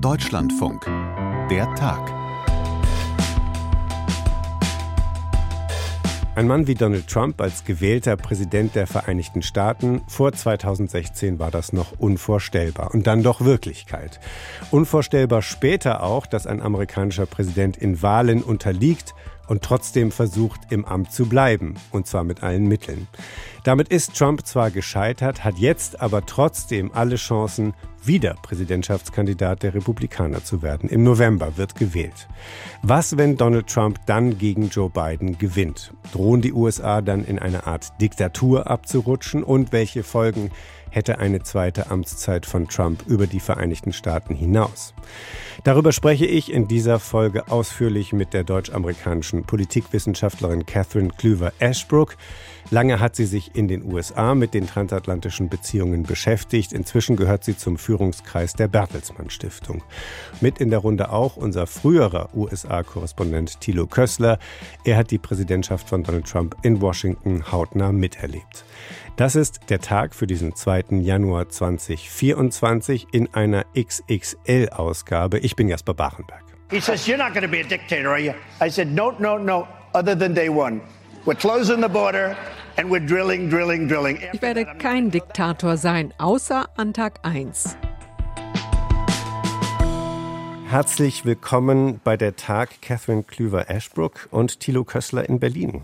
Deutschlandfunk. Der Tag. Ein Mann wie Donald Trump als gewählter Präsident der Vereinigten Staaten, vor 2016 war das noch unvorstellbar und dann doch Wirklichkeit. Unvorstellbar später auch, dass ein amerikanischer Präsident in Wahlen unterliegt und trotzdem versucht, im Amt zu bleiben, und zwar mit allen Mitteln. Damit ist Trump zwar gescheitert, hat jetzt aber trotzdem alle Chancen, wieder Präsidentschaftskandidat der Republikaner zu werden. Im November wird gewählt. Was, wenn Donald Trump dann gegen Joe Biden gewinnt? Drohen die USA dann in eine Art Diktatur abzurutschen? Und welche Folgen hätte eine zweite Amtszeit von Trump über die Vereinigten Staaten hinaus? Darüber spreche ich in dieser Folge ausführlich mit der deutsch-amerikanischen Politikwissenschaftlerin Catherine Klüver-Ashbrook. Lange hat sie sich in den USA mit den transatlantischen Beziehungen beschäftigt. Inzwischen gehört sie zum Führungskreis der Bertelsmann Stiftung. Mit in der Runde auch unser früherer USA-Korrespondent Thilo Kössler. Er hat die Präsidentschaft von Donald Trump in Washington hautnah miterlebt. Das ist der Tag für diesen 2. Januar 2024 in einer XXL-Ausgabe. Ich bin Jasper Bachenberg. He says, You're not going to be a dictator, are you? I said, No, no, no, other than day one. We're closing the border and we're drilling, drilling, drilling. Ich werde kein Diktator sein, außer an Tag 1. Herzlich willkommen bei der Tag Catherine Klüver-Ashbrook und Thilo Kössler in Berlin.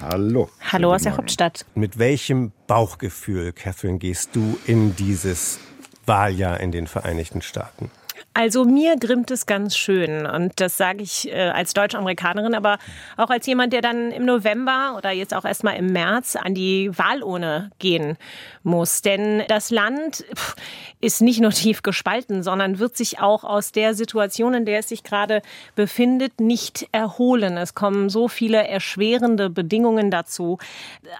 Hallo. Hallo aus der Hauptstadt. Mit welchem Bauchgefühl, Catherine, gehst du in dieses Wahljahr in den Vereinigten Staaten? Also mir grimmt es ganz schön und das sage ich äh, als Deutsch-Amerikanerin, aber auch als jemand, der dann im November oder jetzt auch erstmal im März an die Wahlurne gehen muss. Denn das Land pff, ist nicht nur tief gespalten, sondern wird sich auch aus der Situation, in der es sich gerade befindet, nicht erholen. Es kommen so viele erschwerende Bedingungen dazu,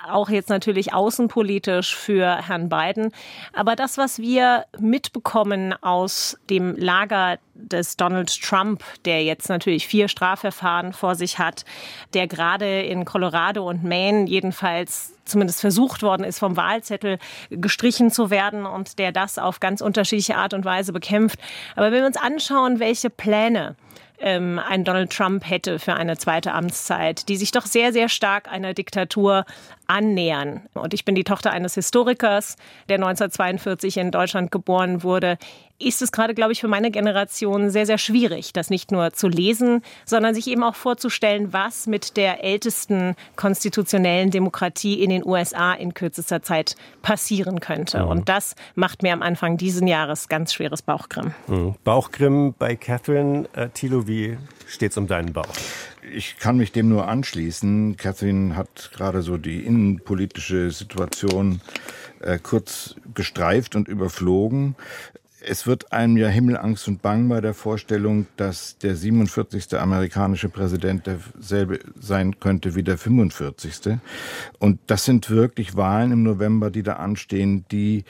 auch jetzt natürlich außenpolitisch für Herrn Biden. Aber das, was wir mitbekommen aus dem Lager, Lager des Donald Trump, der jetzt natürlich vier Strafverfahren vor sich hat, der gerade in Colorado und Maine jedenfalls zumindest versucht worden ist, vom Wahlzettel gestrichen zu werden und der das auf ganz unterschiedliche Art und Weise bekämpft. Aber wenn wir uns anschauen, welche Pläne ähm, ein Donald Trump hätte für eine zweite Amtszeit, die sich doch sehr, sehr stark einer Diktatur annähern. Und ich bin die Tochter eines Historikers, der 1942 in Deutschland geboren wurde. Ist es gerade, glaube ich, für meine Generation sehr, sehr schwierig, das nicht nur zu lesen, sondern sich eben auch vorzustellen, was mit der ältesten konstitutionellen Demokratie in den USA in kürzester Zeit passieren könnte. Mhm. Und das macht mir am Anfang dieses Jahres ganz schweres Bauchgrimm. Mhm. Bauchgrimm bei Catherine. Äh, Thilo, wie steht es um deinen Bauch? Ich kann mich dem nur anschließen. Catherine hat gerade so die innenpolitische Situation äh, kurz gestreift und überflogen. Es wird einem ja Himmelangst und Bang bei der Vorstellung, dass der 47. amerikanische Präsident derselbe sein könnte wie der 45. Und das sind wirklich Wahlen im November, die da anstehen, die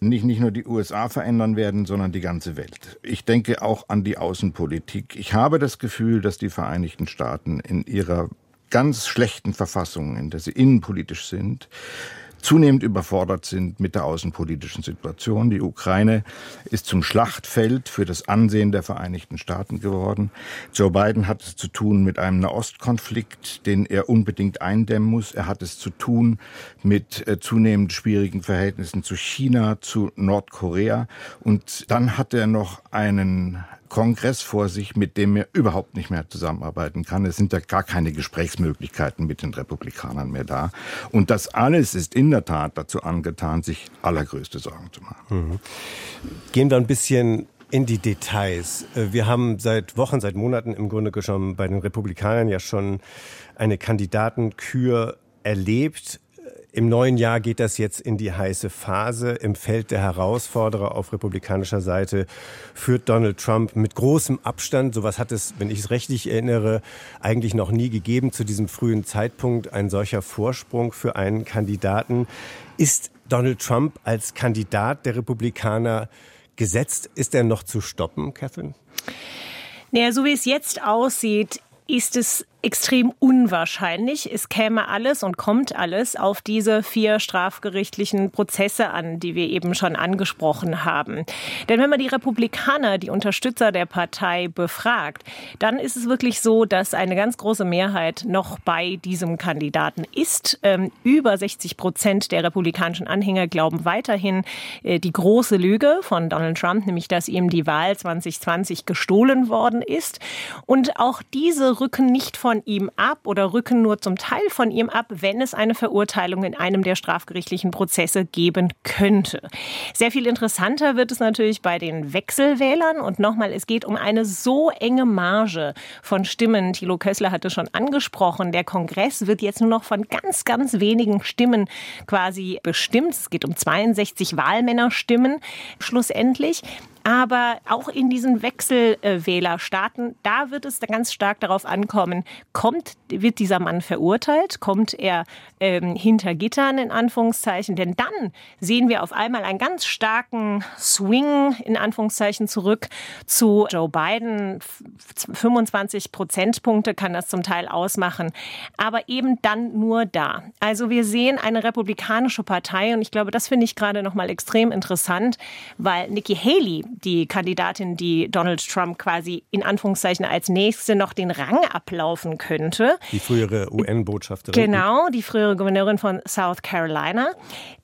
nicht, nicht nur die USA verändern werden, sondern die ganze Welt. Ich denke auch an die Außenpolitik. Ich habe das Gefühl, dass die Vereinigten Staaten in ihrer ganz schlechten Verfassung, in der sie innenpolitisch sind, zunehmend überfordert sind mit der außenpolitischen Situation. Die Ukraine ist zum Schlachtfeld für das Ansehen der Vereinigten Staaten geworden. Joe Biden hat es zu tun mit einem Nahostkonflikt, den er unbedingt eindämmen muss. Er hat es zu tun mit äh, zunehmend schwierigen Verhältnissen zu China, zu Nordkorea. Und dann hat er noch einen Kongress vor sich, mit dem er überhaupt nicht mehr zusammenarbeiten kann. Es sind ja gar keine Gesprächsmöglichkeiten mit den Republikanern mehr da. Und das alles ist in der Tat dazu angetan, sich allergrößte Sorgen zu machen. Mhm. Gehen wir ein bisschen in die Details. Äh, wir haben seit Wochen, seit Monaten im Grunde schon bei den Republikanern ja schon eine Kandidatenkür erlebt. Im neuen Jahr geht das jetzt in die heiße Phase. Im Feld der Herausforderer auf republikanischer Seite führt Donald Trump mit großem Abstand, sowas hat es, wenn ich es rechtlich erinnere, eigentlich noch nie gegeben zu diesem frühen Zeitpunkt, ein solcher Vorsprung für einen Kandidaten. Ist Donald Trump als Kandidat der Republikaner gesetzt? Ist er noch zu stoppen, Catherine? Naja, so wie es jetzt aussieht, ist es extrem unwahrscheinlich. Es käme alles und kommt alles auf diese vier strafgerichtlichen Prozesse an, die wir eben schon angesprochen haben. Denn wenn man die Republikaner, die Unterstützer der Partei, befragt, dann ist es wirklich so, dass eine ganz große Mehrheit noch bei diesem Kandidaten ist. Ähm, über 60 Prozent der republikanischen Anhänger glauben weiterhin äh, die große Lüge von Donald Trump, nämlich dass ihm die Wahl 2020 gestohlen worden ist. Und auch diese rücken nicht von ihm ab oder rücken nur zum Teil von ihm ab, wenn es eine Verurteilung in einem der strafgerichtlichen Prozesse geben könnte. Sehr viel interessanter wird es natürlich bei den Wechselwählern. Und nochmal, es geht um eine so enge Marge von Stimmen. Thilo Kössler hatte schon angesprochen. Der Kongress wird jetzt nur noch von ganz, ganz wenigen Stimmen quasi bestimmt. Es geht um 62 Wahlmännerstimmen schlussendlich. Aber auch in diesen Wechselwählerstaaten, da wird es ganz stark darauf ankommen, kommt, wird dieser Mann verurteilt, kommt er ähm, hinter Gittern in Anführungszeichen, denn dann sehen wir auf einmal einen ganz starken Swing in Anführungszeichen zurück zu Joe Biden. 25 Prozentpunkte kann das zum Teil ausmachen, aber eben dann nur da. Also wir sehen eine republikanische Partei und ich glaube, das finde ich gerade noch mal extrem interessant, weil Nikki Haley die Kandidatin, die Donald Trump quasi in Anführungszeichen als nächste noch den Rang ablaufen könnte. Die frühere UN-Botschafterin. Genau, die frühere Gouverneurin von South Carolina.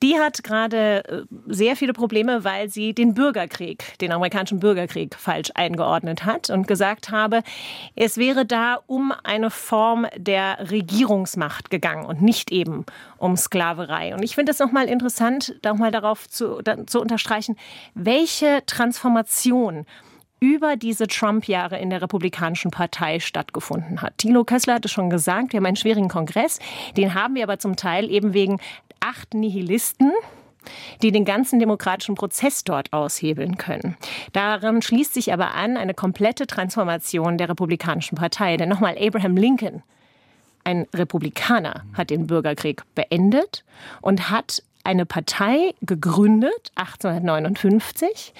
Die hat gerade äh, sehr viele Probleme, weil sie den Bürgerkrieg, den amerikanischen Bürgerkrieg falsch eingeordnet hat und gesagt habe, es wäre da um eine Form der Regierungsmacht gegangen und nicht eben um Sklaverei. Und ich finde es nochmal interessant, nochmal darauf zu, zu unterstreichen, welche Transformation über diese Trump-Jahre in der Republikanischen Partei stattgefunden hat. Thilo Kessler hatte schon gesagt, wir haben einen schwierigen Kongress. Den haben wir aber zum Teil eben wegen acht Nihilisten, die den ganzen demokratischen Prozess dort aushebeln können. Daran schließt sich aber an eine komplette Transformation der Republikanischen Partei. Denn nochmal, Abraham Lincoln ein Republikaner hat den Bürgerkrieg beendet und hat eine Partei gegründet, 1859,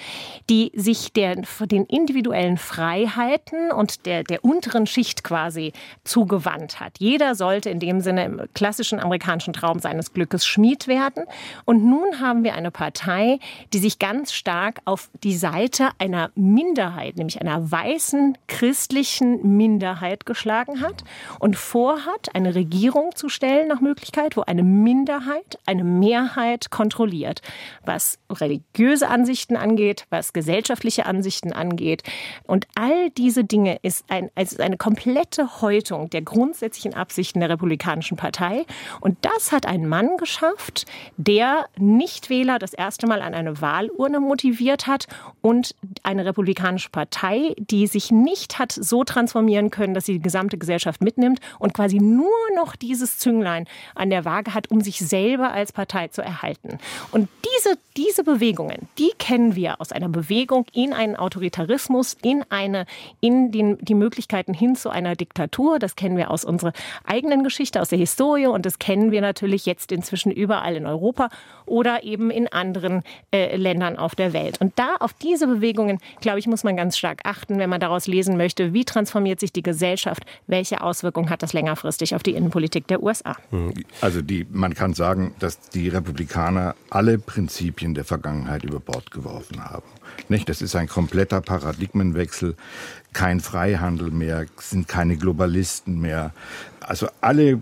die sich der, den individuellen Freiheiten und der, der unteren Schicht quasi zugewandt hat. Jeder sollte in dem Sinne im klassischen amerikanischen Traum seines Glückes Schmied werden. Und nun haben wir eine Partei, die sich ganz stark auf die Seite einer Minderheit, nämlich einer weißen christlichen Minderheit geschlagen hat und vorhat, eine Regierung zu stellen nach Möglichkeit, wo eine Minderheit eine Mehrheit Mehrheit kontrolliert, was religiöse Ansichten angeht, was gesellschaftliche Ansichten angeht. Und all diese Dinge ist ein, also eine komplette Häutung der grundsätzlichen Absichten der Republikanischen Partei. Und das hat ein Mann geschafft, der Nichtwähler das erste Mal an eine Wahlurne motiviert hat und eine republikanische Partei, die sich nicht hat so transformieren können, dass sie die gesamte Gesellschaft mitnimmt und quasi nur noch dieses Zünglein an der Waage hat, um sich selber als Partei zu erhalten. Und diese, diese Bewegungen, die kennen wir aus einer Bewegung in einen Autoritarismus, in eine, in den, die Möglichkeiten hin zu einer Diktatur. Das kennen wir aus unserer eigenen Geschichte, aus der Historie und das kennen wir natürlich jetzt inzwischen überall in Europa oder eben in anderen äh, Ländern auf der Welt. Und da auf diese Bewegungen, glaube ich, muss man ganz stark achten, wenn man daraus lesen möchte, wie transformiert sich die Gesellschaft, welche Auswirkungen hat das längerfristig auf die Innenpolitik der USA. Also die, man kann sagen, dass die Republik Republikaner alle Prinzipien der Vergangenheit über Bord geworfen haben. Nicht? Das ist ein kompletter Paradigmenwechsel, kein Freihandel mehr, sind keine Globalisten mehr. Also alle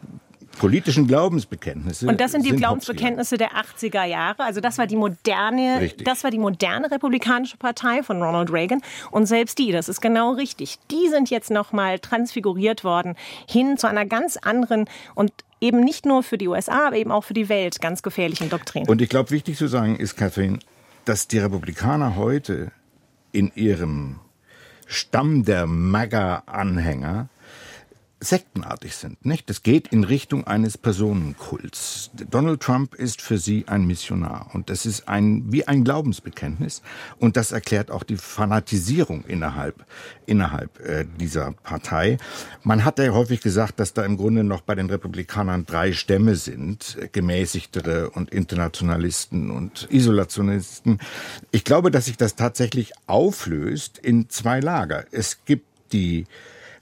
politischen Glaubensbekenntnisse. Und das sind die sind Glaubensbekenntnisse der 80er Jahre. Also das war die moderne, richtig. das war die moderne republikanische Partei von Ronald Reagan. Und selbst die, das ist genau richtig, die sind jetzt nochmal transfiguriert worden hin zu einer ganz anderen und eben nicht nur für die USA, aber eben auch für die Welt ganz gefährlichen Doktrin. Und ich glaube, wichtig zu sagen ist, Catherine, dass die Republikaner heute in ihrem Stamm der MAGA-Anhänger sektenartig sind. Nicht? Das geht in Richtung eines Personenkults. Donald Trump ist für sie ein Missionar und das ist ein wie ein Glaubensbekenntnis und das erklärt auch die Fanatisierung innerhalb innerhalb äh, dieser Partei. Man hat ja häufig gesagt, dass da im Grunde noch bei den Republikanern drei Stämme sind: gemäßigtere und Internationalisten und Isolationisten. Ich glaube, dass sich das tatsächlich auflöst in zwei Lager. Es gibt die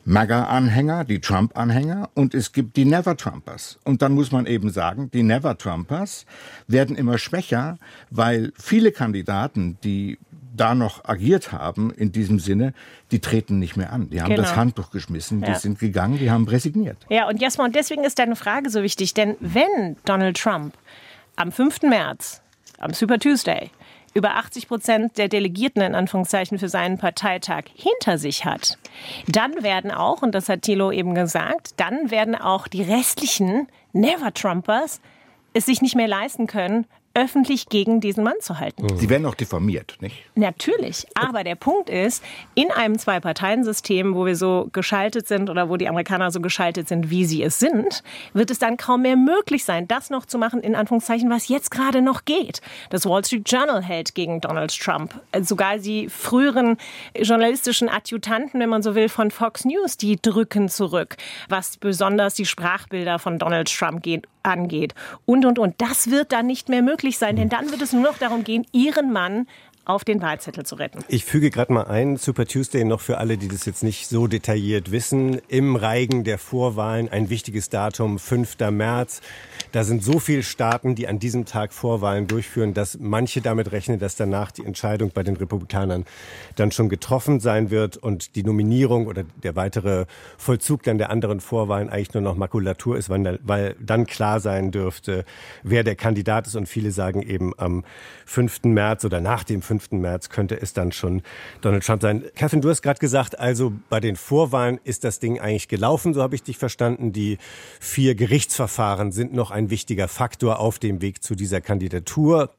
MAGA-Anhänger, die Trump-Anhänger und es gibt die Never-Trumpers. Und dann muss man eben sagen, die Never-Trumpers werden immer schwächer, weil viele Kandidaten, die da noch agiert haben in diesem Sinne, die treten nicht mehr an. Die haben genau. das Handtuch geschmissen, die ja. sind gegangen, die haben resigniert. Ja, und Jasma, und deswegen ist deine Frage so wichtig, denn wenn Donald Trump am 5. März, am Super Tuesday, über 80 Prozent der Delegierten in Anführungszeichen für seinen Parteitag hinter sich hat, dann werden auch, und das hat Thilo eben gesagt, dann werden auch die restlichen Never-Trumpers es sich nicht mehr leisten können, öffentlich gegen diesen Mann zu halten. Sie werden auch diffamiert, nicht? Natürlich. Aber der Punkt ist, in einem Zwei-Parteien-System, wo wir so geschaltet sind oder wo die Amerikaner so geschaltet sind, wie sie es sind, wird es dann kaum mehr möglich sein, das noch zu machen, in Anführungszeichen, was jetzt gerade noch geht. Das Wall Street Journal hält gegen Donald Trump. Sogar die früheren journalistischen Adjutanten, wenn man so will, von Fox News, die drücken zurück, was besonders die Sprachbilder von Donald Trump geht angeht. Und, und, und. Das wird dann nicht mehr möglich sein, denn dann wird es nur noch darum gehen, Ihren Mann auf den Wahlzettel zu retten. Ich füge gerade mal ein, Super Tuesday noch für alle, die das jetzt nicht so detailliert wissen. Im Reigen der Vorwahlen ein wichtiges Datum, 5. März. Da sind so viele Staaten, die an diesem Tag Vorwahlen durchführen, dass manche damit rechnen, dass danach die Entscheidung bei den Republikanern dann schon getroffen sein wird und die Nominierung oder der weitere Vollzug dann der anderen Vorwahlen eigentlich nur noch Makulatur ist, weil dann klar sein dürfte, wer der Kandidat ist. Und viele sagen eben am 5. März oder nach dem 5. März könnte es dann schon Donald Trump sein. Catherine, du hast gerade gesagt, also bei den Vorwahlen ist das Ding eigentlich gelaufen, so habe ich dich verstanden. Die vier Gerichtsverfahren sind noch ein wichtiger Faktor auf dem Weg zu dieser Kandidatur.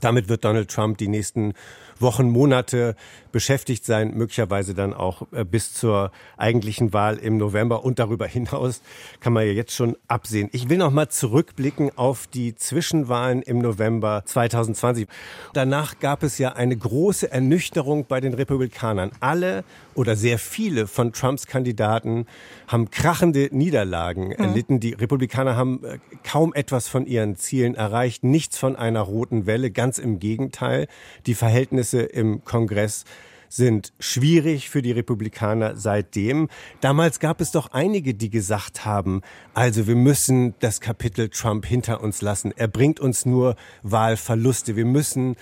Damit wird Donald Trump die nächsten Wochen, Monate beschäftigt sein, möglicherweise dann auch äh, bis zur eigentlichen Wahl im November und darüber hinaus kann man ja jetzt schon absehen. Ich will noch mal zurückblicken auf die Zwischenwahlen im November 2020. Danach gab es ja eine große Ernüchterung bei den Republikanern. Alle oder sehr viele von Trumps Kandidaten haben krachende Niederlagen mhm. erlitten. Die Republikaner haben äh, kaum etwas von ihren Zielen erreicht, nichts von einer roten Welle, ganz im Gegenteil. Die Verhältnisse im Kongress sind schwierig für die Republikaner seitdem. Damals gab es doch einige, die gesagt haben, also wir müssen das Kapitel Trump hinter uns lassen. Er bringt uns nur Wahlverluste. Wir müssen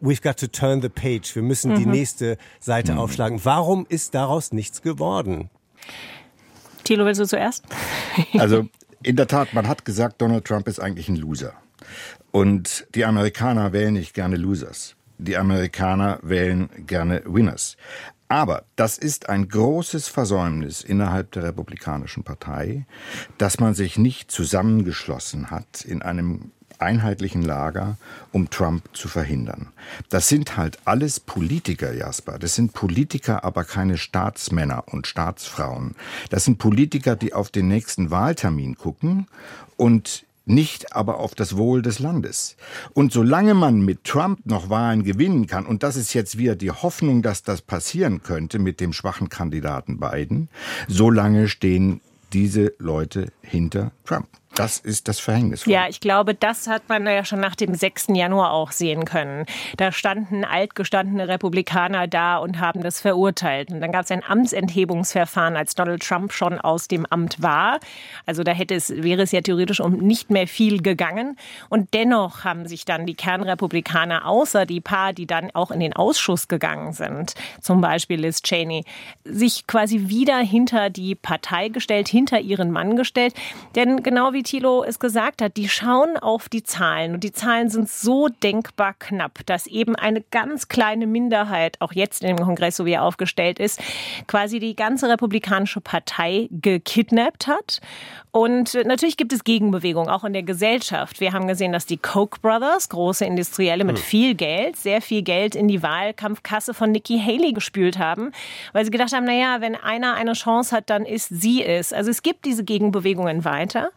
We've got to turn the page. Wir müssen mhm. die nächste Seite mhm. aufschlagen. Warum ist daraus nichts geworden? Thilo, willst du zuerst? Also in der Tat, man hat gesagt, Donald Trump ist eigentlich ein Loser. Und die Amerikaner wählen nicht gerne Losers die Amerikaner wählen gerne Winners. Aber das ist ein großes Versäumnis innerhalb der Republikanischen Partei, dass man sich nicht zusammengeschlossen hat in einem einheitlichen Lager, um Trump zu verhindern. Das sind halt alles Politiker, Jasper. Das sind Politiker, aber keine Staatsmänner und Staatsfrauen. Das sind Politiker, die auf den nächsten Wahltermin gucken und nicht aber auf das Wohl des Landes. Und solange man mit Trump noch Wahlen gewinnen kann, und das ist jetzt wieder die Hoffnung, dass das passieren könnte mit dem schwachen Kandidaten Biden, solange stehen diese Leute hinter Trump. Das ist das Verhängnis. Ja, ich glaube, das hat man ja schon nach dem 6. Januar auch sehen können. Da standen altgestandene Republikaner da und haben das verurteilt. Und dann gab es ein Amtsenthebungsverfahren, als Donald Trump schon aus dem Amt war. Also da hätte es, wäre es ja theoretisch um nicht mehr viel gegangen. Und dennoch haben sich dann die Kernrepublikaner, außer die paar, die dann auch in den Ausschuss gegangen sind, zum Beispiel Liz Cheney, sich quasi wieder hinter die Partei gestellt, hinter ihren Mann gestellt. Denn genau wie wie Thilo es gesagt hat, die schauen auf die Zahlen und die Zahlen sind so denkbar knapp, dass eben eine ganz kleine Minderheit, auch jetzt im Kongress, so wie er aufgestellt ist, quasi die ganze Republikanische Partei gekidnappt hat. Und natürlich gibt es Gegenbewegungen, auch in der Gesellschaft. Wir haben gesehen, dass die Koch Brothers, große Industrielle mit hm. viel Geld, sehr viel Geld in die Wahlkampfkasse von Nikki Haley gespült haben, weil sie gedacht haben, naja, wenn einer eine Chance hat, dann ist sie es. Also es gibt diese Gegenbewegungen weiter.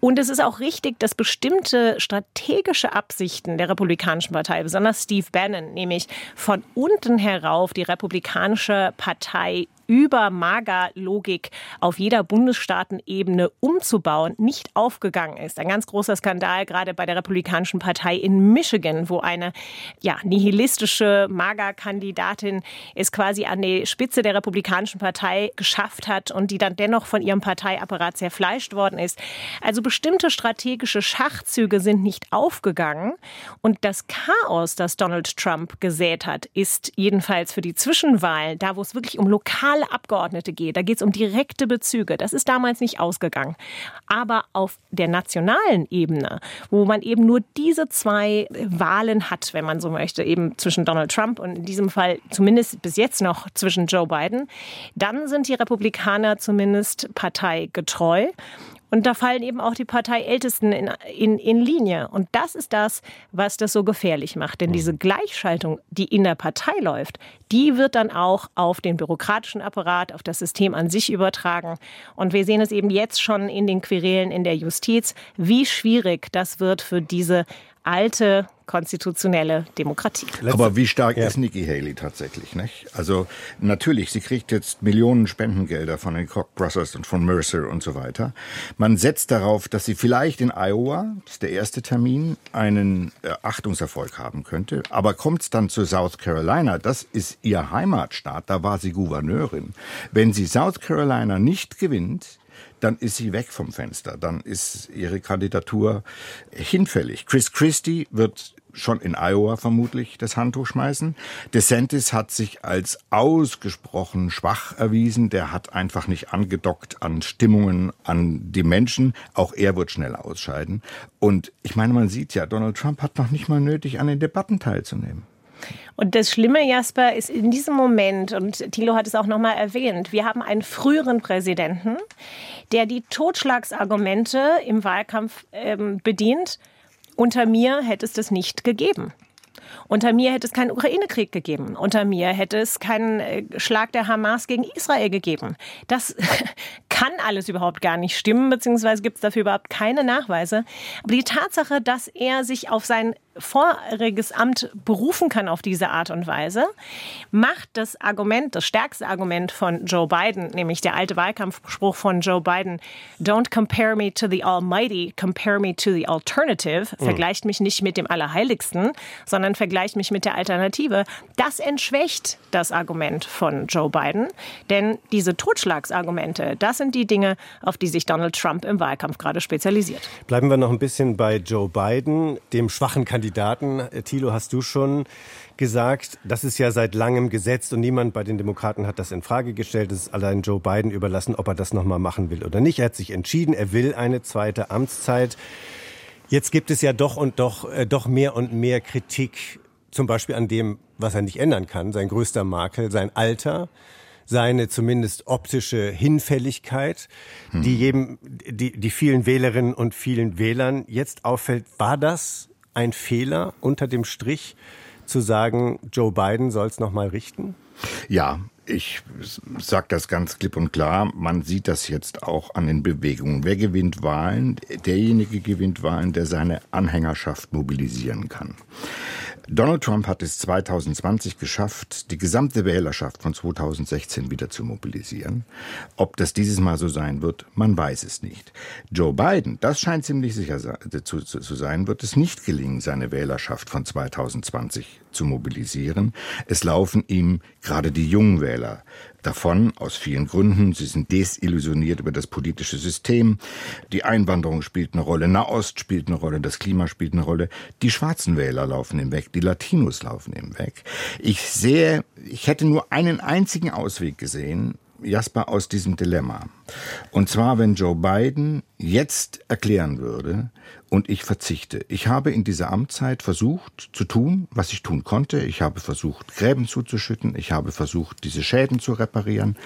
Und es ist auch richtig, dass bestimmte strategische Absichten der Republikanischen Partei, besonders Steve Bannon, nämlich von unten herauf die Republikanische Partei über MAGA-Logik auf jeder Bundesstaatenebene umzubauen, nicht aufgegangen ist. Ein ganz großer Skandal gerade bei der Republikanischen Partei in Michigan, wo eine ja, nihilistische MAGA-Kandidatin es quasi an die Spitze der Republikanischen Partei geschafft hat und die dann dennoch von ihrem Parteiapparat zerfleischt worden ist. Also bestimmte strategische Schachzüge sind nicht aufgegangen und das Chaos, das Donald Trump gesät hat, ist jedenfalls für die Zwischenwahlen, da wo es wirklich um lokale Abgeordnete geht, da geht es um direkte Bezüge. Das ist damals nicht ausgegangen. Aber auf der nationalen Ebene, wo man eben nur diese zwei Wahlen hat, wenn man so möchte, eben zwischen Donald Trump und in diesem Fall zumindest bis jetzt noch zwischen Joe Biden, dann sind die Republikaner zumindest parteigetreu. Und da fallen eben auch die Parteiältesten in, in, in Linie. Und das ist das, was das so gefährlich macht. Denn diese Gleichschaltung, die in der Partei läuft, die wird dann auch auf den bürokratischen Apparat, auf das System an sich übertragen. Und wir sehen es eben jetzt schon in den Querelen in der Justiz, wie schwierig das wird für diese alte konstitutionelle Demokratie. Aber wie stark ja. ist Nikki Haley tatsächlich? Nicht? Also natürlich, sie kriegt jetzt Millionen Spendengelder von den Koch Brothers und von Mercer und so weiter. Man setzt darauf, dass sie vielleicht in Iowa, das ist der erste Termin, einen äh, Achtungserfolg haben könnte. Aber kommt es dann zu South Carolina, das ist ihr Heimatstaat, da war sie Gouverneurin. Wenn sie South Carolina nicht gewinnt, dann ist sie weg vom Fenster. Dann ist ihre Kandidatur hinfällig. Chris Christie wird schon in Iowa vermutlich das Handtuch schmeißen. DeSantis hat sich als ausgesprochen schwach erwiesen. Der hat einfach nicht angedockt an Stimmungen, an die Menschen. Auch er wird schnell ausscheiden. Und ich meine, man sieht ja, Donald Trump hat noch nicht mal nötig, an den Debatten teilzunehmen. Und das Schlimme, Jasper, ist in diesem Moment, und Thilo hat es auch nochmal erwähnt, wir haben einen früheren Präsidenten, der die Totschlagsargumente im Wahlkampf ähm, bedient. Unter mir hätte es das nicht gegeben. Unter mir hätte es keinen Ukraine-Krieg gegeben. Unter mir hätte es keinen äh, Schlag der Hamas gegen Israel gegeben. Das kann alles überhaupt gar nicht stimmen, beziehungsweise gibt es dafür überhaupt keine Nachweise. Aber die Tatsache, dass er sich auf sein voriges Amt berufen kann auf diese Art und Weise, macht das Argument, das stärkste Argument von Joe Biden, nämlich der alte Wahlkampfspruch von Joe Biden, Don't compare me to the Almighty, compare me to the alternative, mhm. vergleicht mich nicht mit dem Allerheiligsten, sondern vergleicht mich mit der Alternative. Das entschwächt das Argument von Joe Biden, denn diese Totschlagsargumente, das sind die Dinge, auf die sich Donald Trump im Wahlkampf gerade spezialisiert. Bleiben wir noch ein bisschen bei Joe Biden, dem schwachen Kandidaten Kandidaten. Äh, Thilo, hast du schon gesagt, das ist ja seit langem gesetzt und niemand bei den Demokraten hat das in Frage gestellt. Es ist allein Joe Biden überlassen, ob er das nochmal machen will oder nicht. Er hat sich entschieden, er will eine zweite Amtszeit. Jetzt gibt es ja doch und doch, äh, doch mehr und mehr Kritik, zum Beispiel an dem, was er nicht ändern kann, sein größter Makel, sein Alter seine zumindest optische Hinfälligkeit, hm. die jedem, die, die vielen Wählerinnen und vielen Wählern jetzt auffällt. War das ein Fehler unter dem Strich zu sagen, Joe Biden soll es noch mal richten? Ja, ich sage das ganz klipp und klar. Man sieht das jetzt auch an den Bewegungen. Wer gewinnt Wahlen? Derjenige gewinnt Wahlen, der seine Anhängerschaft mobilisieren kann. Donald Trump hat es 2020 geschafft, die gesamte Wählerschaft von 2016 wieder zu mobilisieren. Ob das dieses Mal so sein wird, man weiß es nicht. Joe Biden, das scheint ziemlich sicher zu, zu, zu sein, wird es nicht gelingen, seine Wählerschaft von 2020 zu mobilisieren. Es laufen ihm gerade die jungen Wähler davon, aus vielen Gründen. Sie sind desillusioniert über das politische System. Die Einwanderung spielt eine Rolle, Nahost spielt eine Rolle, das Klima spielt eine Rolle. Die schwarzen Wähler laufen ihm weg, die Latinos laufen ihm weg. Ich sehe, ich hätte nur einen einzigen Ausweg gesehen, Jasper, aus diesem Dilemma. Und zwar, wenn Joe Biden jetzt erklären würde, und ich verzichte. Ich habe in dieser Amtszeit versucht zu tun, was ich tun konnte. Ich habe versucht, Gräben zuzuschütten. Ich habe versucht, diese Schäden zu reparieren.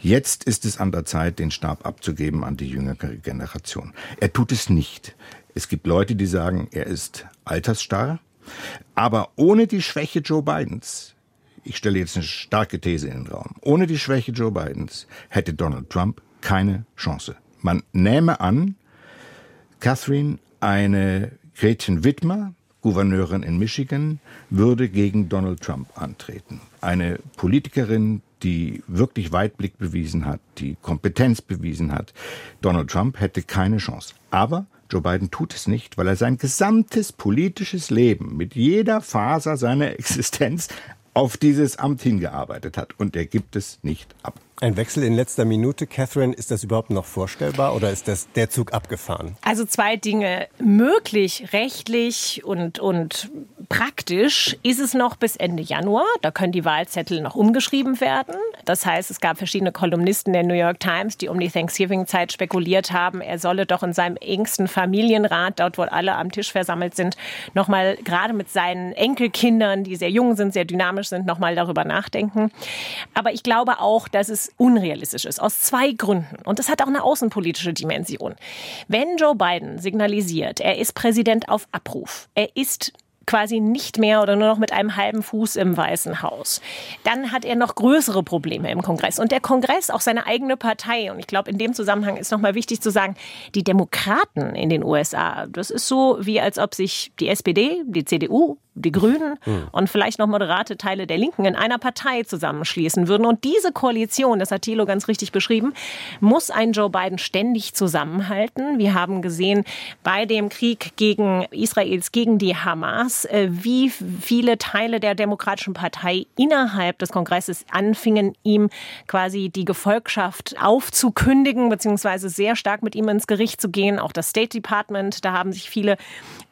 Jetzt ist es an der Zeit, den Stab abzugeben an die jüngere Generation. Er tut es nicht. Es gibt Leute, die sagen, er ist altersstarr. Aber ohne die Schwäche Joe Bidens ich stelle jetzt eine starke These in den Raum. Ohne die Schwäche Joe Bidens hätte Donald Trump keine Chance. Man nähme an, Catherine eine Gretchen Wittmer Gouverneurin in Michigan, würde gegen Donald Trump antreten. Eine Politikerin, die wirklich Weitblick bewiesen hat, die Kompetenz bewiesen hat. Donald Trump hätte keine Chance. Aber Joe Biden tut es nicht, weil er sein gesamtes politisches Leben mit jeder Faser seiner Existenz auf dieses Amt hingearbeitet hat. Und er gibt es nicht ab. Ein Wechsel in letzter Minute, Catherine, ist das überhaupt noch vorstellbar oder ist das der Zug abgefahren? Also zwei Dinge. Möglich, rechtlich und, und praktisch ist es noch bis Ende Januar. Da können die Wahlzettel noch umgeschrieben werden. Das heißt, es gab verschiedene Kolumnisten der New York Times, die um die Thanksgiving-Zeit spekuliert haben, er solle doch in seinem engsten Familienrat, dort wo alle am Tisch versammelt sind, nochmal gerade mit seinen Enkelkindern, die sehr jung sind, sehr dynamisch sind, nochmal darüber nachdenken. Aber ich glaube auch, dass es unrealistisch ist. Aus zwei Gründen. Und das hat auch eine außenpolitische Dimension. Wenn Joe Biden signalisiert, er ist Präsident auf Abruf, er ist quasi nicht mehr oder nur noch mit einem halben Fuß im Weißen Haus. Dann hat er noch größere Probleme im Kongress. Und der Kongress, auch seine eigene Partei, und ich glaube, in dem Zusammenhang ist nochmal wichtig zu sagen, die Demokraten in den USA, das ist so, wie als ob sich die SPD, die CDU, die Grünen mhm. und vielleicht noch moderate Teile der Linken in einer Partei zusammenschließen würden. Und diese Koalition, das hat Thilo ganz richtig beschrieben, muss ein Joe Biden ständig zusammenhalten. Wir haben gesehen bei dem Krieg gegen Israels, gegen die Hamas, äh, wie viele Teile der Demokratischen Partei innerhalb des Kongresses anfingen, ihm quasi die Gefolgschaft aufzukündigen, beziehungsweise sehr stark mit ihm ins Gericht zu gehen. Auch das State Department, da haben sich viele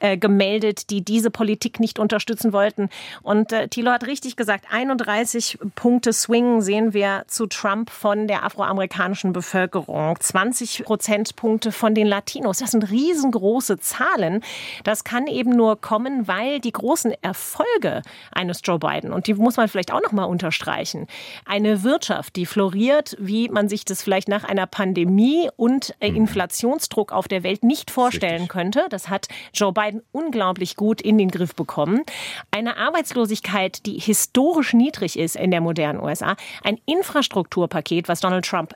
äh, gemeldet, die diese Politik nicht unterstützen wollten. Und äh, Thilo hat richtig gesagt, 31 Punkte Swing sehen wir zu Trump von der afroamerikanischen Bevölkerung, 20 Prozentpunkte von den Latinos. Das sind riesengroße Zahlen. Das kann eben nur kommen, weil die großen Erfolge eines Joe Biden, und die muss man vielleicht auch noch mal unterstreichen, eine Wirtschaft, die floriert, wie man sich das vielleicht nach einer Pandemie und äh, mhm. Inflationsdruck auf der Welt nicht vorstellen könnte. Das hat Joe Biden unglaublich gut in den Griff bekommen. Eine Arbeitslosigkeit, die historisch niedrig ist in der modernen USA. Ein Infrastrukturpaket, was Donald Trump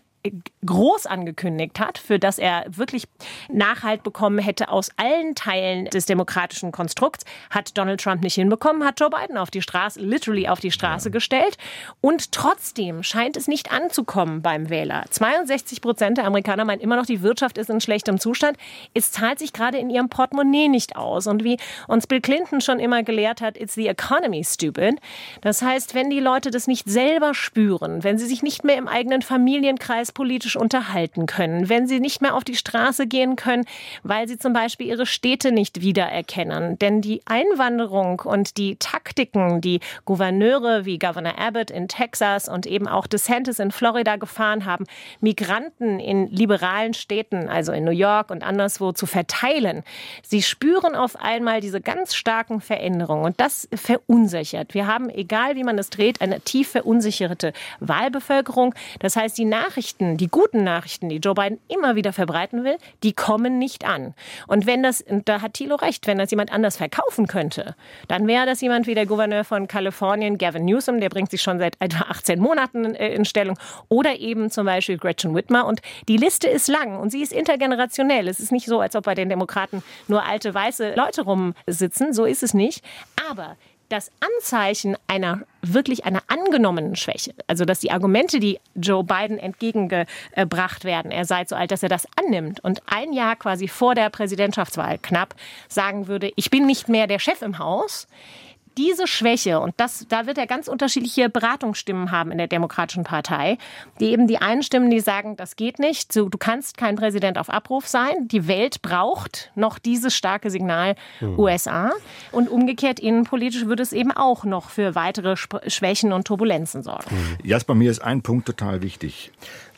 groß angekündigt hat, für das er wirklich Nachhalt bekommen hätte aus allen Teilen des demokratischen Konstrukts, hat Donald Trump nicht hinbekommen, hat Joe Biden auf die Straße, literally auf die Straße ja. gestellt. Und trotzdem scheint es nicht anzukommen beim Wähler. 62 Prozent der Amerikaner meinen immer noch, die Wirtschaft ist in schlechtem Zustand. Es zahlt sich gerade in ihrem Portemonnaie nicht aus. Und wie uns Bill Clinton schon immer gelehrt hat, it's the economy stupid. Das heißt, wenn die Leute das nicht selber spüren, wenn sie sich nicht mehr im eigenen Familienkreis politisch unterhalten können, wenn sie nicht mehr auf die Straße gehen können, weil sie zum Beispiel ihre Städte nicht wiedererkennen. Denn die Einwanderung und die Taktiken, die Gouverneure wie Governor Abbott in Texas und eben auch DeSantis in Florida gefahren haben, Migranten in liberalen Städten, also in New York und anderswo, zu verteilen. Sie spüren auf einmal diese ganz starken Veränderungen und das verunsichert. Wir haben, egal wie man es dreht, eine tief verunsicherte Wahlbevölkerung. Das heißt, die Nachrichten, Nachrichten, die guten Nachrichten, die Joe Biden immer wieder verbreiten will, die kommen nicht an. Und wenn das, und da hat Thilo recht, wenn das jemand anders verkaufen könnte, dann wäre das jemand wie der Gouverneur von Kalifornien, Gavin Newsom, der bringt sich schon seit etwa 18 Monaten äh, in Stellung, oder eben zum Beispiel Gretchen Whitmer. Und die Liste ist lang und sie ist intergenerationell. Es ist nicht so, als ob bei den Demokraten nur alte weiße Leute rumsitzen. So ist es nicht. Aber das Anzeichen einer wirklich einer angenommenen Schwäche, also dass die Argumente, die Joe Biden entgegengebracht werden, er sei so alt, dass er das annimmt und ein Jahr quasi vor der Präsidentschaftswahl knapp sagen würde, ich bin nicht mehr der Chef im Haus, diese Schwäche, und das, da wird er ganz unterschiedliche Beratungsstimmen haben in der Demokratischen Partei, die eben die einen Stimmen, die sagen, das geht nicht, du, du kannst kein Präsident auf Abruf sein, die Welt braucht noch dieses starke Signal mhm. USA und umgekehrt innenpolitisch würde es eben auch noch für weitere Schwächen und Turbulenzen sorgen. Mhm. Jasper, mir ist ein Punkt total wichtig.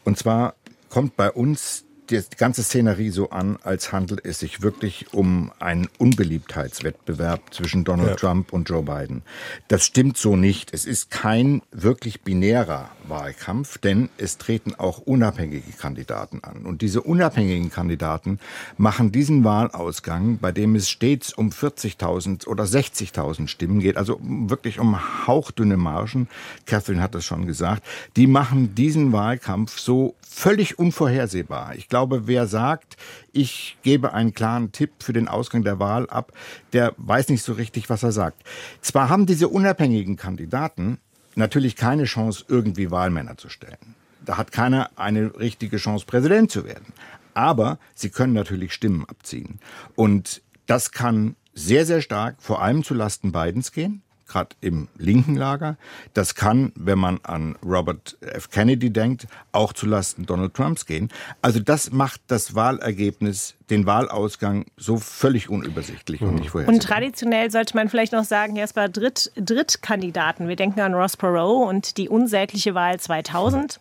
Und zwar kommt bei uns die ganze Szenerie so an, als handelt es sich wirklich um einen Unbeliebtheitswettbewerb zwischen Donald ja. Trump und Joe Biden. Das stimmt so nicht. Es ist kein wirklich binärer Wahlkampf, denn es treten auch unabhängige Kandidaten an. Und diese unabhängigen Kandidaten machen diesen Wahlausgang, bei dem es stets um 40.000 oder 60.000 Stimmen geht, also wirklich um hauchdünne Margen, Catherine hat das schon gesagt, die machen diesen Wahlkampf so völlig unvorhersehbar. Ich glaube, wer sagt, ich gebe einen klaren Tipp für den Ausgang der Wahl ab, der weiß nicht so richtig, was er sagt. Zwar haben diese unabhängigen Kandidaten natürlich keine Chance, irgendwie Wahlmänner zu stellen. Da hat keiner eine richtige Chance, Präsident zu werden. Aber sie können natürlich Stimmen abziehen. Und das kann sehr, sehr stark vor allem zu Lasten Bidens gehen gerade im linken Lager. Das kann, wenn man an Robert F. Kennedy denkt, auch zulasten Donald Trumps gehen. Also das macht das Wahlergebnis, den Wahlausgang so völlig unübersichtlich mhm. und nicht vorhersehbar. Und traditionell sollte man vielleicht noch sagen, erst bei Dritt, Drittkandidaten. Wir denken an Ross Perot und die unsägliche Wahl 2000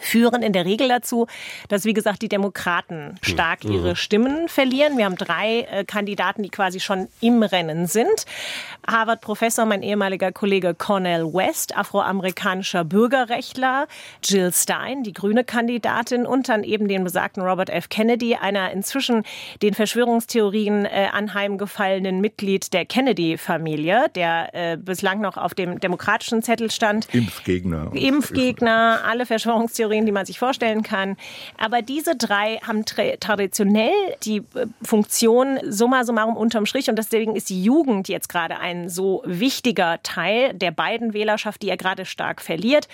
führen in der Regel dazu, dass, wie gesagt, die Demokraten stark mhm. ihre Stimmen verlieren. Wir haben drei äh, Kandidaten, die quasi schon im Rennen sind. Harvard-Professor, mein ehemaliger Kollege Cornel West, afroamerikanischer Bürgerrechtler, Jill Stein, die grüne Kandidatin und dann eben den besagten Robert F. Kennedy, einer inzwischen den Verschwörungstheorien äh, anheimgefallenen Mitglied der Kennedy-Familie, der äh, bislang noch auf dem demokratischen Zettel stand. Impfgegner. Impfgegner, alle Verschwörungstheorien Verschwörungstheorien, die man sich vorstellen kann. Aber diese drei haben tra traditionell die äh, Funktion summa summarum unterm Strich und deswegen ist die Jugend jetzt gerade ein so wichtiger Teil der beiden Wählerschaft, die er gerade stark verliert,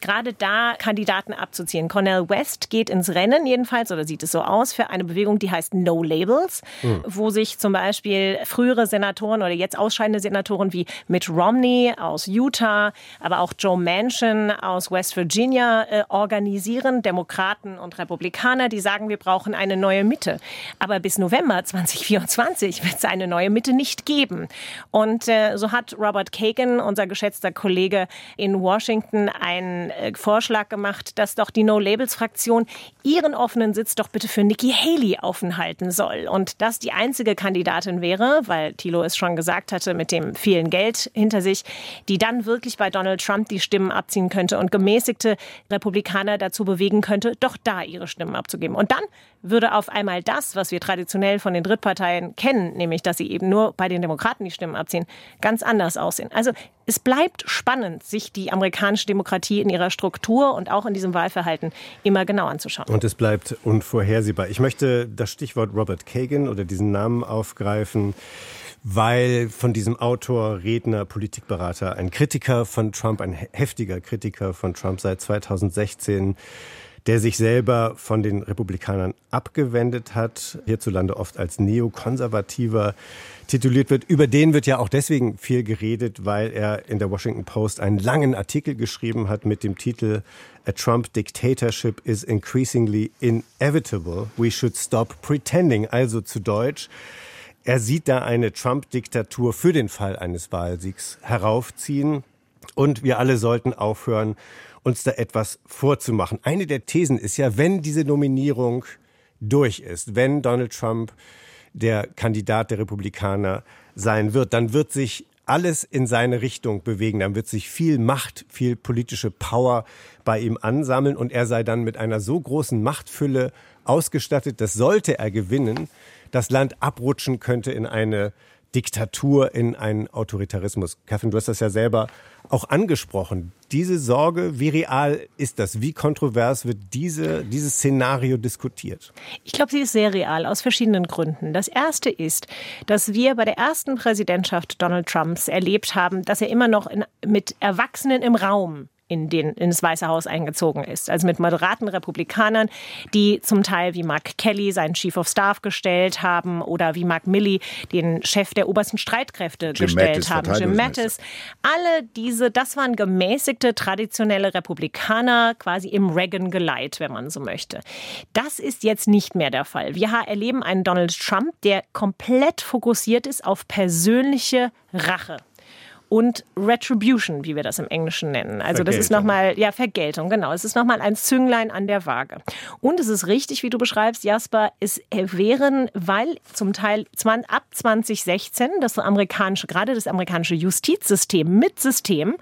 gerade da Kandidaten abzuziehen. Cornel West geht ins Rennen jedenfalls oder sieht es so aus für eine Bewegung, die heißt No Labels, hm. wo sich zum Beispiel frühere Senatoren oder jetzt ausscheidende Senatoren wie Mitt Romney aus Utah, aber auch Joe Manchin aus West Virginia äh, organisieren organisieren, Demokraten und Republikaner, die sagen, wir brauchen eine neue Mitte. Aber bis November 2024 wird es eine neue Mitte nicht geben. Und äh, so hat Robert Kagan, unser geschätzter Kollege in Washington, einen äh, Vorschlag gemacht, dass doch die No-Labels-Fraktion ihren offenen Sitz doch bitte für Nikki Haley offen halten soll. Und das die einzige Kandidatin wäre, weil Thilo es schon gesagt hatte, mit dem vielen Geld hinter sich, die dann wirklich bei Donald Trump die Stimmen abziehen könnte und gemäßigte Republikaner Wähler dazu bewegen könnte, doch da ihre Stimmen abzugeben. Und dann würde auf einmal das, was wir traditionell von den Drittparteien kennen, nämlich dass sie eben nur bei den Demokraten die Stimmen abziehen, ganz anders aussehen. Also es bleibt spannend, sich die amerikanische Demokratie in ihrer Struktur und auch in diesem Wahlverhalten immer genau anzuschauen. Und es bleibt unvorhersehbar. Ich möchte das Stichwort Robert Kagan oder diesen Namen aufgreifen weil von diesem Autor, Redner, Politikberater, ein Kritiker von Trump, ein heftiger Kritiker von Trump seit 2016, der sich selber von den Republikanern abgewendet hat, hierzulande oft als neokonservativer tituliert wird. Über den wird ja auch deswegen viel geredet, weil er in der Washington Post einen langen Artikel geschrieben hat mit dem Titel A Trump dictatorship is increasingly inevitable. We should stop pretending. Also zu Deutsch. Er sieht da eine Trump-Diktatur für den Fall eines Wahlsiegs heraufziehen. Und wir alle sollten aufhören, uns da etwas vorzumachen. Eine der Thesen ist ja, wenn diese Nominierung durch ist, wenn Donald Trump der Kandidat der Republikaner sein wird, dann wird sich alles in seine Richtung bewegen. Dann wird sich viel Macht, viel politische Power bei ihm ansammeln und er sei dann mit einer so großen Machtfülle ausgestattet, das sollte er gewinnen, das Land abrutschen könnte in eine Diktatur, in einen Autoritarismus. Katrin, du hast das ja selber auch angesprochen. Diese Sorge, wie real ist das? Wie kontrovers wird diese, dieses Szenario diskutiert? Ich glaube, sie ist sehr real aus verschiedenen Gründen. Das erste ist, dass wir bei der ersten Präsidentschaft Donald Trumps erlebt haben, dass er immer noch in, mit Erwachsenen im Raum in, den, in das Weiße Haus eingezogen ist. Also mit moderaten Republikanern, die zum Teil wie Mark Kelly seinen Chief of Staff gestellt haben oder wie Mark Milley den Chef der obersten Streitkräfte Jim gestellt Mattis, haben. Jim Mattis. Alle diese, das waren gemäßigte, traditionelle Republikaner, quasi im Reagan-Geleit, wenn man so möchte. Das ist jetzt nicht mehr der Fall. Wir erleben einen Donald Trump, der komplett fokussiert ist auf persönliche Rache und Retribution, wie wir das im Englischen nennen. Also das ist nochmal, ja, Vergeltung, genau. Es ist nochmal ein Zünglein an der Waage. Und es ist richtig, wie du beschreibst, Jasper, es wären, weil zum Teil ab 2016 das amerikanische, gerade das amerikanische Justizsystem mit System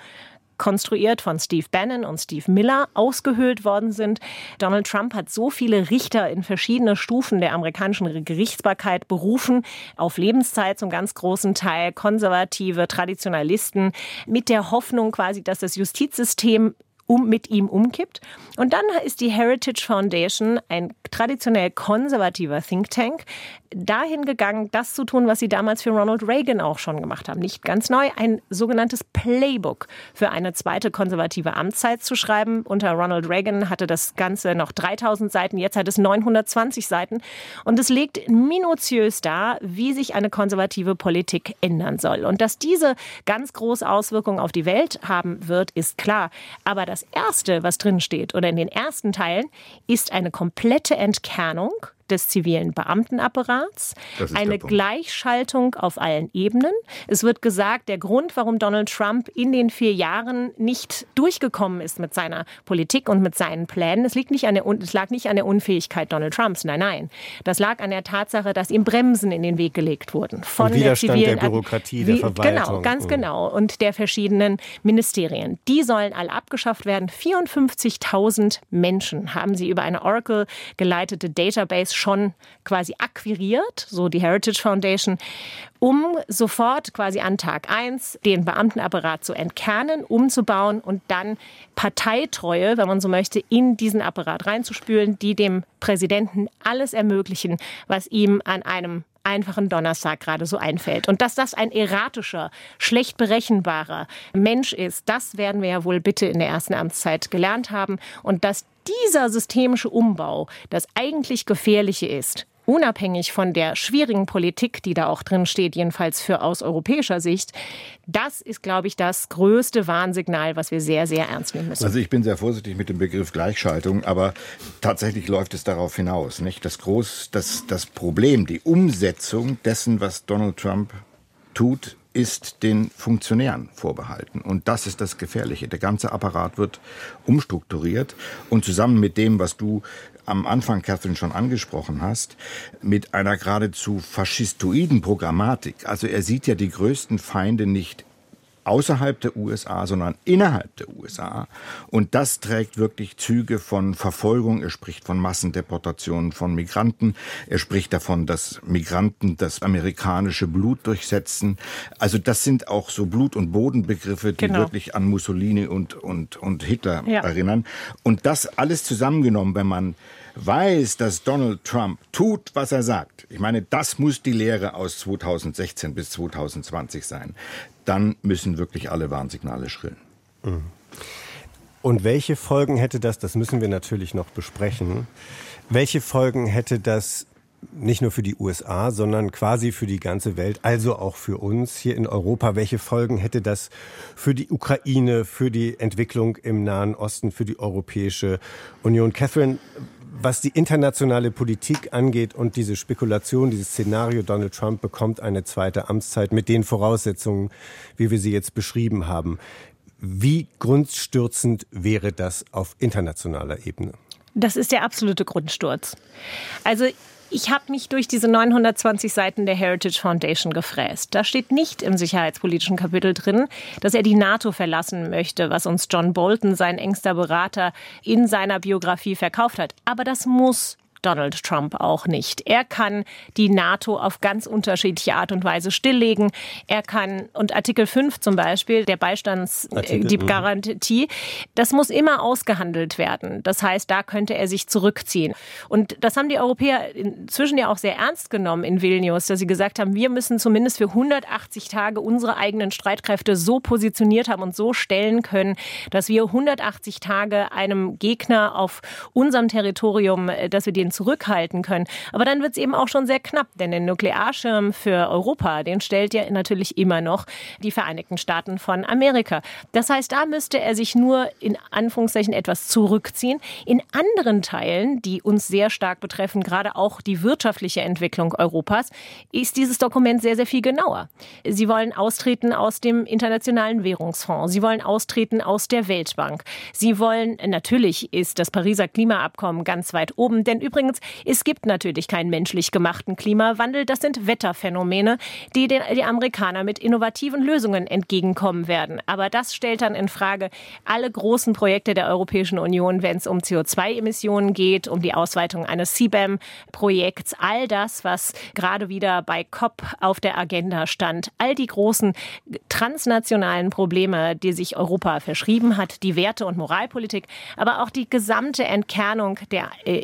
konstruiert von Steve Bannon und Steve Miller, ausgehöhlt worden sind. Donald Trump hat so viele Richter in verschiedene Stufen der amerikanischen Gerichtsbarkeit berufen, auf Lebenszeit zum ganz großen Teil, konservative Traditionalisten, mit der Hoffnung quasi, dass das Justizsystem um, mit ihm umkippt. Und dann ist die Heritage Foundation, ein traditionell konservativer Think Tank, dahin gegangen, das zu tun, was sie damals für Ronald Reagan auch schon gemacht haben. Nicht ganz neu, ein sogenanntes Playbook für eine zweite konservative Amtszeit zu schreiben. Unter Ronald Reagan hatte das Ganze noch 3000 Seiten, jetzt hat es 920 Seiten. Und es legt minutiös dar, wie sich eine konservative Politik ändern soll. Und dass diese ganz große Auswirkungen auf die Welt haben wird, ist klar. Aber das Erste, was drin steht, oder in den ersten Teilen, ist eine komplette Entkernung des zivilen Beamtenapparats, eine Gleichschaltung auf allen Ebenen. Es wird gesagt, der Grund, warum Donald Trump in den vier Jahren nicht durchgekommen ist mit seiner Politik und mit seinen Plänen, es, liegt nicht an der, es lag nicht an der Unfähigkeit Donald Trumps, nein, nein. Das lag an der Tatsache, dass ihm Bremsen in den Weg gelegt wurden. Von Widerstand der, zivilen, der Bürokratie, der Verwaltung. Genau, ganz genau. Und der verschiedenen Ministerien. Die sollen alle abgeschafft werden. 54.000 Menschen haben sie über eine Oracle geleitete Database schon quasi akquiriert, so die Heritage Foundation, um sofort quasi an Tag 1 den Beamtenapparat zu entkernen, umzubauen und dann Parteitreue, wenn man so möchte, in diesen Apparat reinzuspülen, die dem Präsidenten alles ermöglichen, was ihm an einem einfachen Donnerstag gerade so einfällt. Und dass das ein erratischer, schlecht berechenbarer Mensch ist, das werden wir ja wohl bitte in der ersten Amtszeit gelernt haben. Und dass dieser systemische Umbau das eigentlich Gefährliche ist, unabhängig von der schwierigen Politik, die da auch drin steht, jedenfalls für aus europäischer Sicht, das ist, glaube ich, das größte Warnsignal, was wir sehr, sehr ernst nehmen müssen. Also ich bin sehr vorsichtig mit dem Begriff Gleichschaltung, aber tatsächlich läuft es darauf hinaus. Nicht? Das, Groß, das, das Problem, die Umsetzung dessen, was Donald Trump tut, ist den Funktionären vorbehalten. Und das ist das Gefährliche. Der ganze Apparat wird umstrukturiert und zusammen mit dem, was du am Anfang, Catherine, schon angesprochen hast, mit einer geradezu faschistoiden Programmatik. Also er sieht ja die größten Feinde nicht außerhalb der USA, sondern innerhalb der USA. Und das trägt wirklich Züge von Verfolgung. Er spricht von Massendeportationen von Migranten. Er spricht davon, dass Migranten das amerikanische Blut durchsetzen. Also das sind auch so Blut- und Bodenbegriffe, die genau. wirklich an Mussolini und, und, und Hitler ja. erinnern. Und das alles zusammengenommen, wenn man weiß, dass Donald Trump tut, was er sagt, ich meine, das muss die Lehre aus 2016 bis 2020 sein, dann müssen wirklich alle Warnsignale schrillen. Mhm. Und welche Folgen hätte das, das müssen wir natürlich noch besprechen, welche Folgen hätte das nicht nur für die USA, sondern quasi für die ganze Welt, also auch für uns hier in Europa. Welche Folgen hätte das für die Ukraine, für die Entwicklung im Nahen Osten, für die Europäische Union? Catherine, was die internationale Politik angeht und diese Spekulation, dieses Szenario, Donald Trump bekommt eine zweite Amtszeit mit den Voraussetzungen, wie wir sie jetzt beschrieben haben. Wie grundstürzend wäre das auf internationaler Ebene? Das ist der absolute Grundsturz. Also ich habe mich durch diese 920 Seiten der Heritage Foundation gefräst. Da steht nicht im sicherheitspolitischen Kapitel drin, dass er die NATO verlassen möchte, was uns John Bolton, sein engster Berater, in seiner Biografie verkauft hat. Aber das muss Donald Trump auch nicht. Er kann die NATO auf ganz unterschiedliche Art und Weise stilllegen. Er kann, und Artikel 5 zum Beispiel, der Beistands, Artikel, die mhm. Das muss immer ausgehandelt werden. Das heißt, da könnte er sich zurückziehen. Und das haben die Europäer inzwischen ja auch sehr ernst genommen in Vilnius, dass sie gesagt haben, wir müssen zumindest für 180 Tage unsere eigenen Streitkräfte so positioniert haben und so stellen können, dass wir 180 Tage einem Gegner auf unserem Territorium, äh, dass wir den zurückhalten können. Aber dann wird es eben auch schon sehr knapp, denn den Nuklearschirm für Europa, den stellt ja natürlich immer noch die Vereinigten Staaten von Amerika. Das heißt, da müsste er sich nur in Anführungszeichen etwas zurückziehen. In anderen Teilen, die uns sehr stark betreffen, gerade auch die wirtschaftliche Entwicklung Europas, ist dieses Dokument sehr, sehr viel genauer. Sie wollen austreten aus dem Internationalen Währungsfonds. Sie wollen austreten aus der Weltbank. Sie wollen, natürlich ist das Pariser Klimaabkommen ganz weit oben, denn übrigens übrigens, es gibt natürlich keinen menschlich gemachten Klimawandel. Das sind Wetterphänomene, die den, die Amerikaner mit innovativen Lösungen entgegenkommen werden. Aber das stellt dann in Frage alle großen Projekte der Europäischen Union, wenn es um CO2-Emissionen geht, um die Ausweitung eines CBAM-Projekts. All das, was gerade wieder bei COP auf der Agenda stand. All die großen transnationalen Probleme, die sich Europa verschrieben hat, die Werte- und Moralpolitik, aber auch die gesamte Entkernung der äh,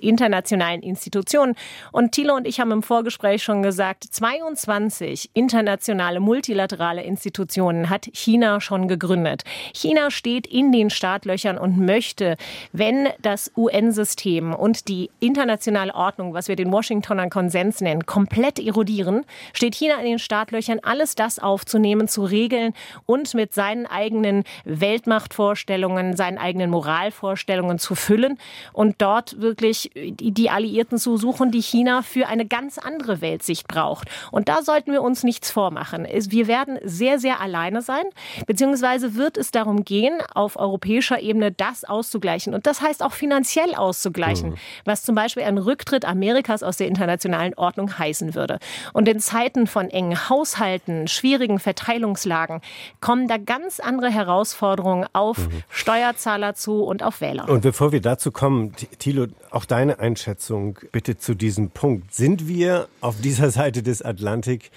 internationalen Institutionen. Und Thilo und ich haben im Vorgespräch schon gesagt, 22 internationale multilaterale Institutionen hat China schon gegründet. China steht in den Startlöchern und möchte, wenn das UN-System und die internationale Ordnung, was wir den Washingtoner Konsens nennen, komplett erodieren, steht China in den Startlöchern, alles das aufzunehmen, zu regeln und mit seinen eigenen Weltmachtvorstellungen, seinen eigenen Moralvorstellungen zu füllen und dort wirklich die Alliierten zu suchen, die China für eine ganz andere Weltsicht braucht. Und da sollten wir uns nichts vormachen. Wir werden sehr, sehr alleine sein, beziehungsweise wird es darum gehen, auf europäischer Ebene das auszugleichen. Und das heißt auch finanziell auszugleichen, mhm. was zum Beispiel ein Rücktritt Amerikas aus der internationalen Ordnung heißen würde. Und in Zeiten von engen Haushalten, schwierigen Verteilungslagen kommen da ganz andere Herausforderungen auf mhm. Steuerzahler zu und auf Wähler. Und bevor wir dazu kommen, Thilo, auch deine Einschätzung bitte zu diesem Punkt. Sind wir auf dieser Seite des Atlantik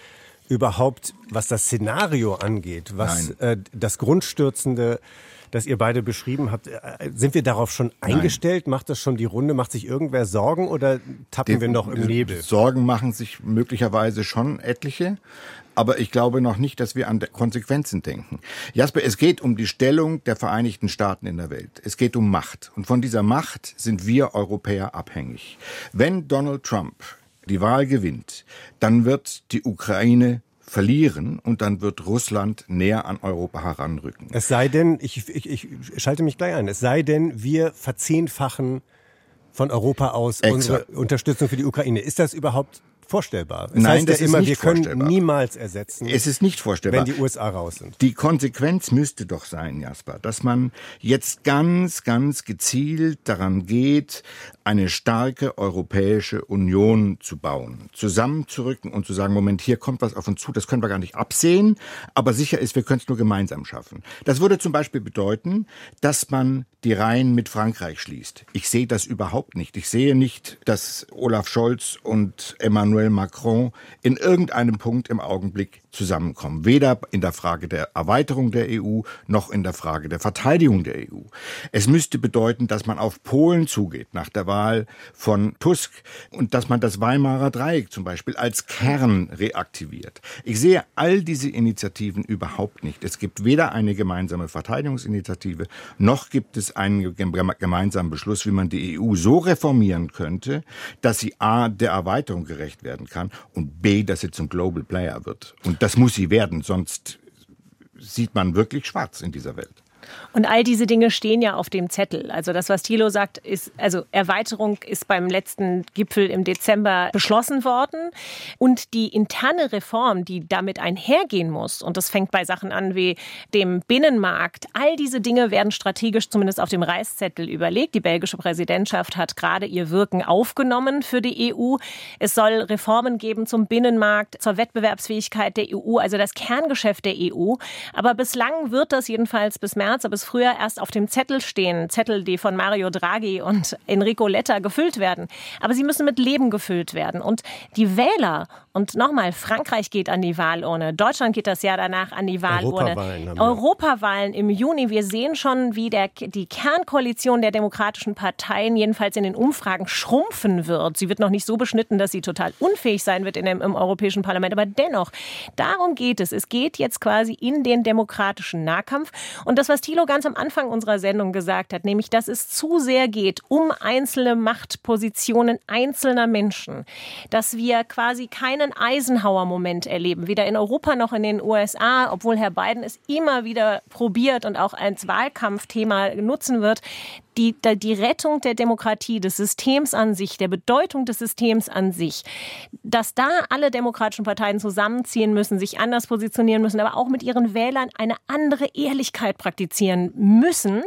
überhaupt, was das Szenario angeht, was äh, das Grundstürzende das ihr beide beschrieben habt, äh, sind wir darauf schon eingestellt? Nein. Macht das schon die Runde? Macht sich irgendwer Sorgen oder tappen die, wir noch im Nebel? Sorgen machen sich möglicherweise schon etliche. Aber ich glaube noch nicht, dass wir an Konsequenzen denken. Jasper, es geht um die Stellung der Vereinigten Staaten in der Welt. Es geht um Macht. Und von dieser Macht sind wir Europäer abhängig. Wenn Donald Trump die Wahl gewinnt, dann wird die Ukraine verlieren und dann wird Russland näher an Europa heranrücken. Es sei denn, ich, ich, ich schalte mich gleich ein, es sei denn, wir verzehnfachen von Europa aus Exakt. unsere Unterstützung für die Ukraine. Ist das überhaupt vorstellbar. Es Nein, das ja immer, wir können niemals ersetzen. Es ist nicht vorstellbar. Wenn die USA raus sind. Die Konsequenz müsste doch sein, Jasper, dass man jetzt ganz, ganz gezielt daran geht, eine starke europäische Union zu bauen, zusammenzurücken und zu sagen, Moment, hier kommt was auf uns zu, das können wir gar nicht absehen, aber sicher ist, wir können es nur gemeinsam schaffen. Das würde zum Beispiel bedeuten, dass man die Reihen mit Frankreich schließt. Ich sehe das überhaupt nicht. Ich sehe nicht, dass Olaf Scholz und Emmanuel Macron in irgendeinem Punkt im Augenblick zusammenkommen. Weder in der Frage der Erweiterung der EU noch in der Frage der Verteidigung der EU. Es müsste bedeuten, dass man auf Polen zugeht nach der Wahl von Tusk und dass man das Weimarer Dreieck zum Beispiel als Kern reaktiviert. Ich sehe all diese Initiativen überhaupt nicht. Es gibt weder eine gemeinsame Verteidigungsinitiative noch gibt es einen gemeinsamen Beschluss, wie man die EU so reformieren könnte, dass sie a der Erweiterung gerecht werden kann und b, dass sie zum Global Player wird. Und das muss sie werden, sonst sieht man wirklich schwarz in dieser Welt. Und all diese Dinge stehen ja auf dem Zettel. Also das, was Thilo sagt, ist, also Erweiterung ist beim letzten Gipfel im Dezember beschlossen worden. Und die interne Reform, die damit einhergehen muss, und das fängt bei Sachen an wie dem Binnenmarkt, all diese Dinge werden strategisch zumindest auf dem Reißzettel überlegt. Die belgische Präsidentschaft hat gerade ihr Wirken aufgenommen für die EU. Es soll Reformen geben zum Binnenmarkt, zur Wettbewerbsfähigkeit der EU, also das Kerngeschäft der EU. Aber bislang wird das jedenfalls bis März März, aber es früher erst auf dem Zettel stehen. Zettel, die von Mario Draghi und Enrico Letta gefüllt werden. Aber sie müssen mit Leben gefüllt werden. Und die Wähler, und nochmal, Frankreich geht an die Wahlurne, Deutschland geht das Jahr danach an die Wahlurne. Europawahlen, Europawahlen im Juni. Wir sehen schon, wie der, die Kernkoalition der demokratischen Parteien jedenfalls in den Umfragen schrumpfen wird. Sie wird noch nicht so beschnitten, dass sie total unfähig sein wird in dem, im Europäischen Parlament. Aber dennoch, darum geht es. Es geht jetzt quasi in den demokratischen Nahkampf. Und das, was Thilo ganz am Anfang unserer Sendung gesagt hat, nämlich, dass es zu sehr geht um einzelne Machtpositionen einzelner Menschen, dass wir quasi keinen Eisenhower-Moment erleben, weder in Europa noch in den USA, obwohl Herr Biden es immer wieder probiert und auch als Wahlkampfthema nutzen wird die, die Rettung der Demokratie, des Systems an sich, der Bedeutung des Systems an sich, dass da alle demokratischen Parteien zusammenziehen müssen, sich anders positionieren müssen, aber auch mit ihren Wählern eine andere Ehrlichkeit praktizieren müssen,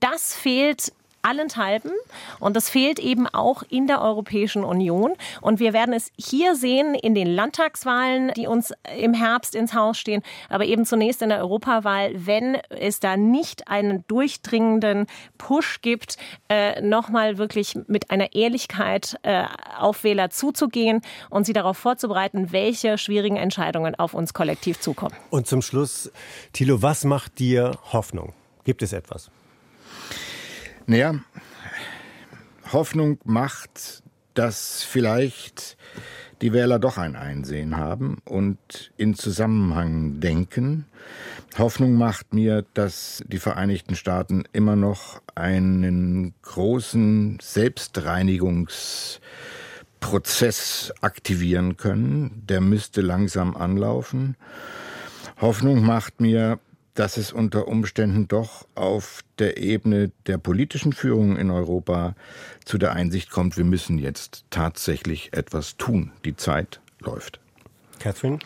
das fehlt allenthalben. Und das fehlt eben auch in der Europäischen Union. Und wir werden es hier sehen in den Landtagswahlen, die uns im Herbst ins Haus stehen, aber eben zunächst in der Europawahl, wenn es da nicht einen durchdringenden Push gibt, äh, nochmal wirklich mit einer Ehrlichkeit äh, auf Wähler zuzugehen und sie darauf vorzubereiten, welche schwierigen Entscheidungen auf uns kollektiv zukommen. Und zum Schluss, Thilo, was macht dir Hoffnung? Gibt es etwas? Naja, Hoffnung macht, dass vielleicht die Wähler doch ein Einsehen haben und in Zusammenhang denken. Hoffnung macht mir, dass die Vereinigten Staaten immer noch einen großen Selbstreinigungsprozess aktivieren können. Der müsste langsam anlaufen. Hoffnung macht mir, dass es unter Umständen doch auf der Ebene der politischen Führung in Europa zu der Einsicht kommt, wir müssen jetzt tatsächlich etwas tun. Die Zeit läuft. Catherine?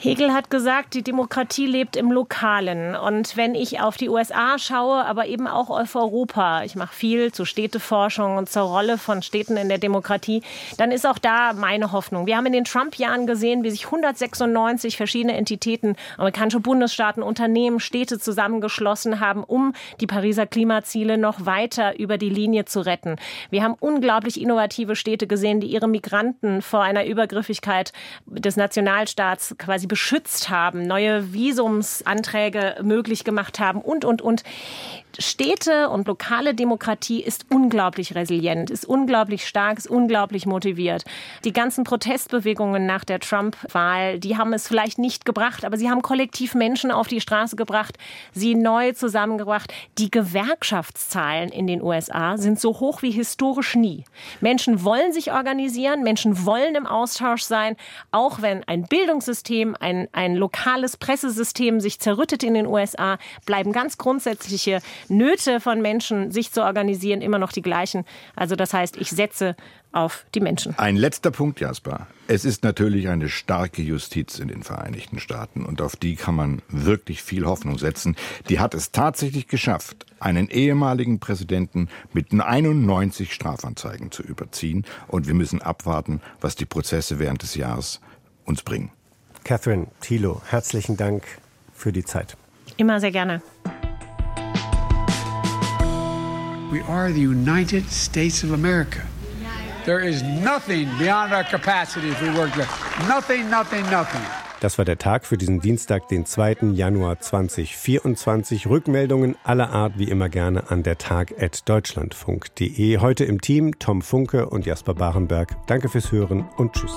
Hegel hat gesagt, die Demokratie lebt im Lokalen. Und wenn ich auf die USA schaue, aber eben auch auf Europa, ich mache viel zu Städteforschung und zur Rolle von Städten in der Demokratie, dann ist auch da meine Hoffnung. Wir haben in den Trump-Jahren gesehen, wie sich 196 verschiedene Entitäten, amerikanische Bundesstaaten, Unternehmen, Städte zusammengeschlossen haben, um die Pariser Klimaziele noch weiter über die Linie zu retten. Wir haben unglaublich innovative Städte gesehen, die ihre Migranten vor einer Übergriffigkeit des Nationalstaats quasi beschützt haben, neue Visumsanträge möglich gemacht haben und, und, und. Städte und lokale Demokratie ist unglaublich resilient, ist unglaublich stark, ist unglaublich motiviert. Die ganzen Protestbewegungen nach der Trump-Wahl, die haben es vielleicht nicht gebracht, aber sie haben kollektiv Menschen auf die Straße gebracht, sie neu zusammengebracht. Die Gewerkschaftszahlen in den USA sind so hoch wie historisch nie. Menschen wollen sich organisieren, Menschen wollen im Austausch sein, auch wenn ein Bildungssystem, ein, ein lokales Pressesystem sich zerrüttet in den USA, bleiben ganz grundsätzliche Nöte von Menschen, sich zu organisieren, immer noch die gleichen. Also das heißt, ich setze auf die Menschen. Ein letzter Punkt, Jasper. Es ist natürlich eine starke Justiz in den Vereinigten Staaten und auf die kann man wirklich viel Hoffnung setzen. Die hat es tatsächlich geschafft, einen ehemaligen Präsidenten mit 91 Strafanzeigen zu überziehen und wir müssen abwarten, was die Prozesse während des Jahres uns bringen. Catherine Thilo, herzlichen Dank für die Zeit. Immer sehr gerne. We are the United States of America. There is nothing beyond our capacity if we work there. Nothing, nothing, nothing. Das war der Tag für diesen Dienstag, den 2. Januar 2024. Rückmeldungen aller Art wie immer gerne an der Tag.deutschlandfunk.de. Heute im Team Tom Funke und Jasper Barenberg. Danke fürs Hören und Tschüss.